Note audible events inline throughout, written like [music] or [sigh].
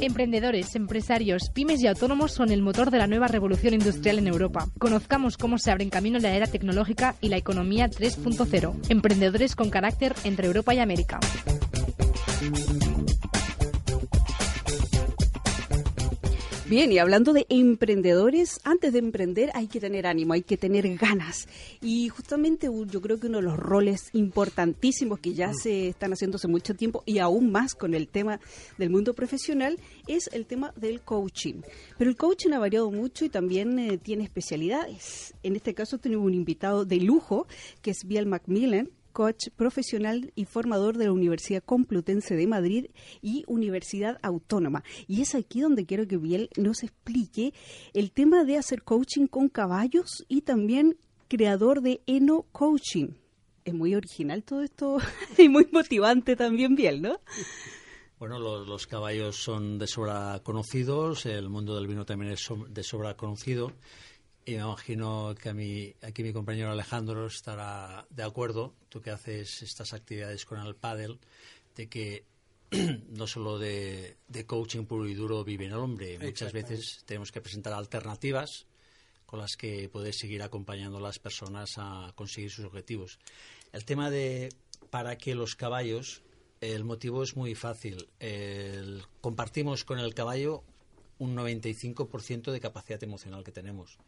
Emprendedores, empresarios, pymes y autónomos son el motor de la nueva revolución industrial en Europa. Conozcamos cómo se abren camino la era tecnológica y la economía 3.0. Emprendedores con carácter entre Europa y América. Bien, y hablando de emprendedores, antes de emprender hay que tener ánimo, hay que tener ganas. Y justamente yo creo que uno de los roles importantísimos que ya se están haciendo hace mucho tiempo y aún más con el tema del mundo profesional es el tema del coaching. Pero el coaching ha variado mucho y también eh, tiene especialidades. En este caso tenemos un invitado de lujo que es Biel Macmillan, coach profesional y formador de la Universidad Complutense de Madrid y Universidad Autónoma. Y es aquí donde quiero que Biel nos explique el tema de hacer coaching con caballos y también creador de Eno Coaching. Es muy original todo esto [laughs] y muy motivante también, Biel, ¿no? Bueno, los, caballos son de sobra conocidos, el mundo del vino también es de sobra conocido. Y me imagino que a mi, aquí mi compañero Alejandro estará de acuerdo, tú que haces estas actividades con el pádel, de que [clears throat] no solo de, coaching puro y duro vive el hombre. Muchas veces tenemos que presentar alternativas con las que poder seguir acompañando a las personas a conseguir sus objetivos. El tema de para qué los caballos, el motivo es muy fácil. compartimos con el caballo un 95% de capacidad emocional que tenemos.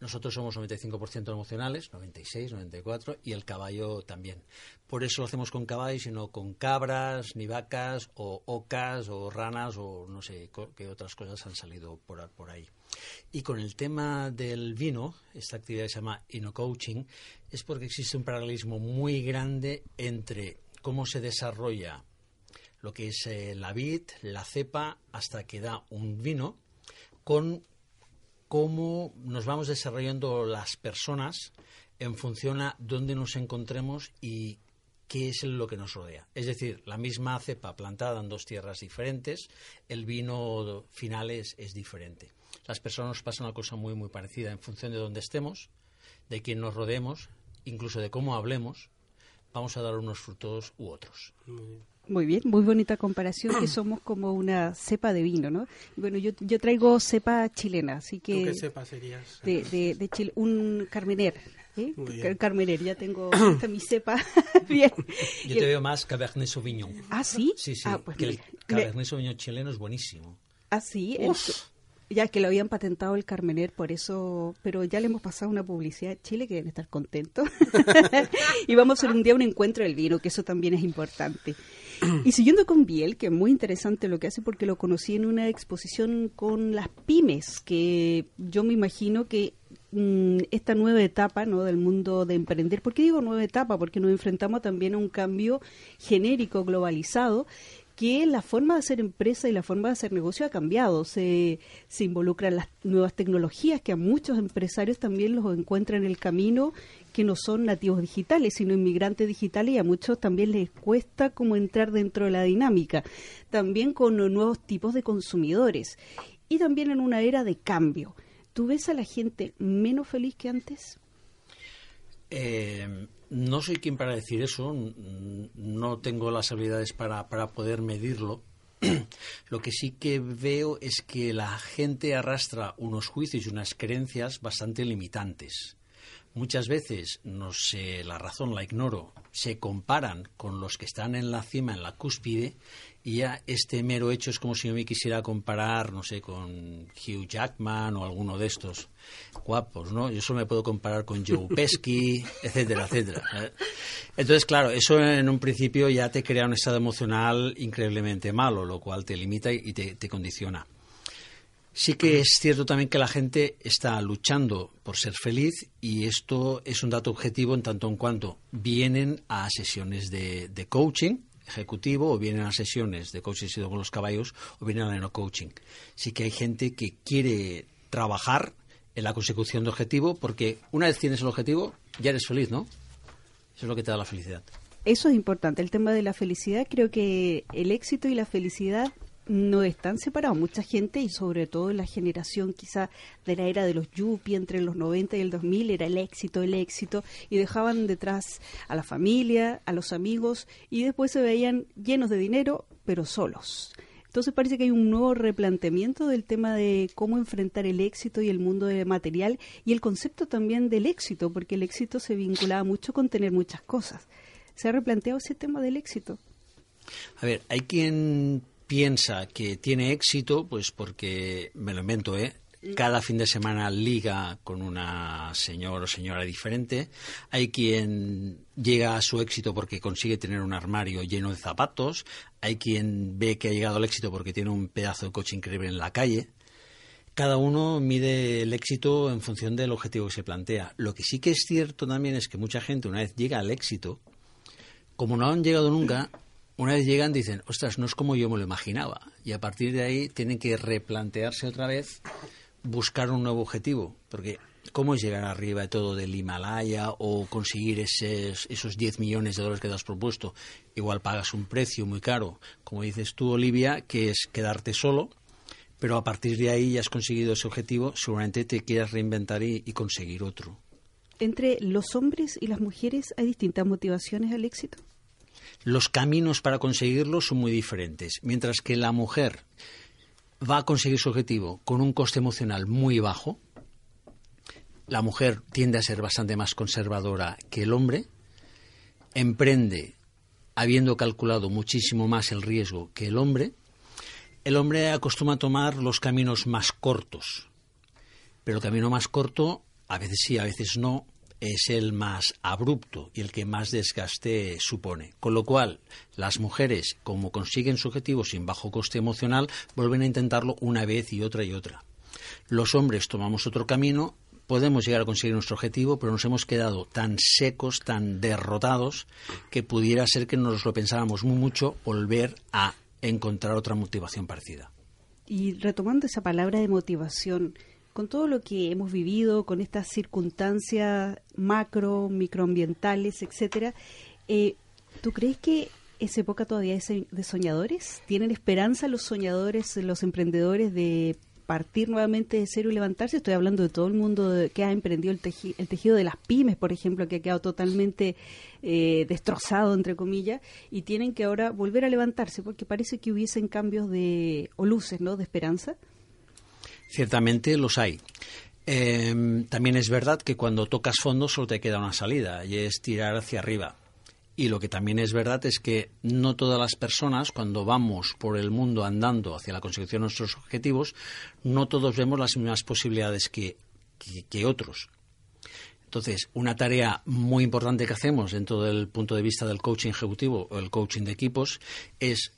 Nosotros somos 95% emocionales, 96, 94, y el caballo también. Por eso lo hacemos con caballos y no con cabras, ni vacas, o ocas, o ranas, o no sé qué otras cosas han salido por, por ahí. Y con el tema del vino, esta actividad se llama Coaching, es porque existe un paralelismo muy grande entre cómo se desarrolla lo que es eh, la vid, la cepa, hasta que da un vino, con cómo nos vamos desarrollando las personas en función a dónde nos encontremos y qué es lo que nos rodea. Es decir, la misma cepa plantada en dos tierras diferentes, el vino final es, diferente. Las personas pasan una cosa muy, muy parecida en función de dónde estemos, de quién nos rodeemos, incluso de cómo hablemos, vamos a dar unos frutos u otros. Muy bien, muy bonita comparación, que [clears throat] somos como una cepa de vino, ¿no? Bueno, yo, yo traigo cepa chilena, así que... qué cepa serías? De, de, Chile, un carmener. ¿eh? Carmener, ya tengo [clears throat] mi cepa. [laughs] bien. Yo te veo más Cabernet Sauvignon. ¿Ah, sí? Sí, sí, ah, pues que el Cabernet Sauvignon chileno es buenísimo. Ah, sí. Ya que lo habían patentado el Carmener, por eso, pero ya le hemos pasado una publicidad a Chile que deben estar contentos. [laughs] y vamos a hacer un día un encuentro del vino, que eso también es importante. Y siguiendo con Biel, que es muy interesante lo que hace porque lo conocí en una exposición con las pymes, que yo me imagino que mm, esta nueva etapa ¿no? del mundo de emprender, ¿por qué digo nueva etapa? Porque nos enfrentamos también a un cambio genérico, globalizado, que la forma de hacer empresa y la forma de hacer negocio ha cambiado. Se, se involucran las nuevas tecnologías que a muchos empresarios también los encuentran en el camino que no son nativos digitales, sino inmigrantes digitales y a muchos también les cuesta como entrar dentro de la dinámica. También con nuevos tipos de consumidores y también en una era de cambio. ¿Tú ves a la gente menos feliz que antes? Eh, no soy quien para decir eso, no tengo las habilidades para, para poder medirlo. [clears throat] Lo que sí que veo es que la gente arrastra unos juicios y unas creencias bastante limitantes. Muchas veces, no sé, la razón la ignoro, se comparan con los que están en la cima, en la cúspide, y ya este mero hecho es como si yo me quisiera comparar, no sé, con Hugh Jackman o alguno de estos guapos, ¿no? Yo solo me puedo comparar con Joe Pesky, [laughs] etcétera, etcétera. Entonces, claro, eso en un principio ya te crea un estado emocional increíblemente malo, lo cual te limita y te, te condiciona. Sí que es cierto también que la gente está luchando por ser feliz y esto es un dato objetivo en tanto en cuanto vienen a sesiones de, de coaching ejecutivo, o vienen a sesiones de coaching con los caballos, o vienen al coaching. Sí que hay gente que quiere trabajar en la consecución de objetivo, porque una vez tienes el objetivo, ya eres feliz, ¿no? Eso es lo que te da la felicidad. Eso es importante, el tema de la felicidad. Creo que el éxito y la felicidad no están separados. Mucha gente, y sobre todo la generación quizá de la era de los Yuppie entre los 90 y el 2000, era el éxito, el éxito, y dejaban detrás a la familia, a los amigos, y después se veían llenos de dinero, pero solos. Entonces parece que hay un nuevo replanteamiento del tema de cómo enfrentar el éxito y el mundo de material y el concepto también del éxito, porque el éxito se vinculaba mucho con tener muchas cosas. ¿Se ha replanteado ese tema del éxito? A ver, hay quien piensa que tiene éxito, pues porque, me lo invento, ¿eh? cada fin de semana liga con una señor o señora diferente. Hay quien llega a su éxito porque consigue tener un armario lleno de zapatos. Hay quien ve que ha llegado al éxito porque tiene un pedazo de coche increíble en la calle. Cada uno mide el éxito en función del objetivo que se plantea. Lo que sí que es cierto también es que mucha gente, una vez llega al éxito, como no han llegado nunca, una vez llegan dicen, ostras, no es como yo me lo imaginaba. Y a partir de ahí tienen que replantearse otra vez, buscar un nuevo objetivo. Porque, ¿cómo es llegar arriba de todo del Himalaya o conseguir esos, esos 10 millones de dólares que te has propuesto? Igual pagas un precio muy caro, como dices tú, Olivia, que es quedarte solo. Pero a partir de ahí ya has conseguido ese objetivo, seguramente te quieras reinventar y conseguir otro. ¿Entre los hombres y las mujeres hay distintas motivaciones al éxito? Los caminos para conseguirlo son muy diferentes. Mientras que la mujer va a conseguir su objetivo con un coste emocional muy bajo, la mujer tiende a ser bastante más conservadora que el hombre, emprende habiendo calculado muchísimo más el riesgo que el hombre, el hombre acostumbra a tomar los caminos más cortos, pero el camino más corto, a veces sí, a veces no, es el más abrupto y el que más desgaste supone. Con lo cual, las mujeres, como consiguen su objetivo sin bajo coste emocional, vuelven a intentarlo una vez y otra y otra. Los hombres tomamos otro camino, podemos llegar a conseguir nuestro objetivo, pero nos hemos quedado tan secos, tan derrotados, que pudiera ser que nos lo pensáramos muy mucho volver a encontrar otra motivación parecida. Y retomando esa palabra de motivación, con todo lo que hemos vivido, con estas circunstancias macro, microambientales, etcétera, eh, ¿tú crees que esa época todavía es de soñadores? ¿Tienen esperanza los soñadores, los emprendedores de partir nuevamente de cero y levantarse? Estoy hablando de todo el mundo que ha emprendido el, tejido de las pymes, por ejemplo, que ha quedado totalmente eh, destrozado, entre comillas, y tienen que ahora volver a levantarse, porque parece que hubiesen cambios de, o luces, ¿no?, de esperanza. Ciertamente los hay. Em, también es verdad que cuando tocas fondo solo te queda una salida y es tirar hacia arriba. Y lo que también es verdad es que no todas las personas, cuando vamos por el mundo andando hacia la consecución de nuestros objetivos, no todos vemos las mismas posibilidades que, que otros. Entonces, una tarea muy importante que hacemos dentro del punto de vista del coaching ejecutivo o el coaching de equipos es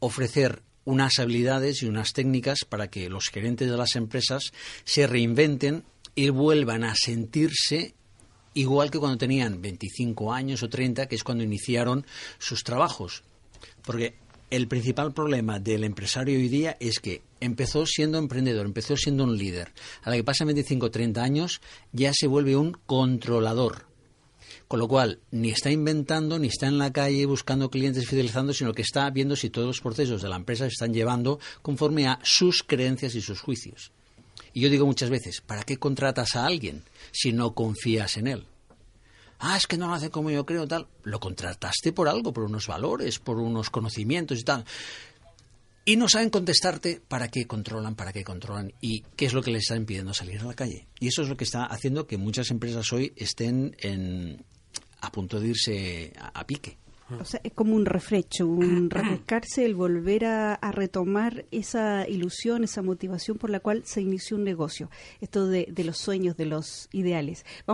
ofrecer unas habilidades y unas técnicas para que los gerentes de las empresas se reinventen y vuelvan a sentirse igual que cuando tenían 25 años o 30, que es cuando iniciaron sus trabajos. Porque el principal problema del empresario hoy día es que empezó siendo emprendedor, empezó siendo un líder. A la que pasan 25 o 30 años ya se vuelve un controlador. Con lo cual, ni está inventando, ni está en la calle buscando clientes fidelizando, sino que está viendo si todos los procesos de la empresa se están llevando conforme a sus creencias y sus juicios. Y yo digo muchas veces, ¿para qué contratas a alguien si no confías en él? Ah, es que no lo hace como yo creo, tal. Lo contrataste por algo, por unos valores, por unos conocimientos y tal. Y no saben contestarte para qué controlan, para qué controlan y qué es lo que les está impidiendo salir a la calle. Y eso es lo que está haciendo que muchas empresas hoy estén en, a punto de irse a, pique. O sea, es como un refresco, un [clears throat] refrescarse, el volver a, retomar esa ilusión, esa motivación por la cual se inició un negocio. Esto de, de los sueños, de los ideales.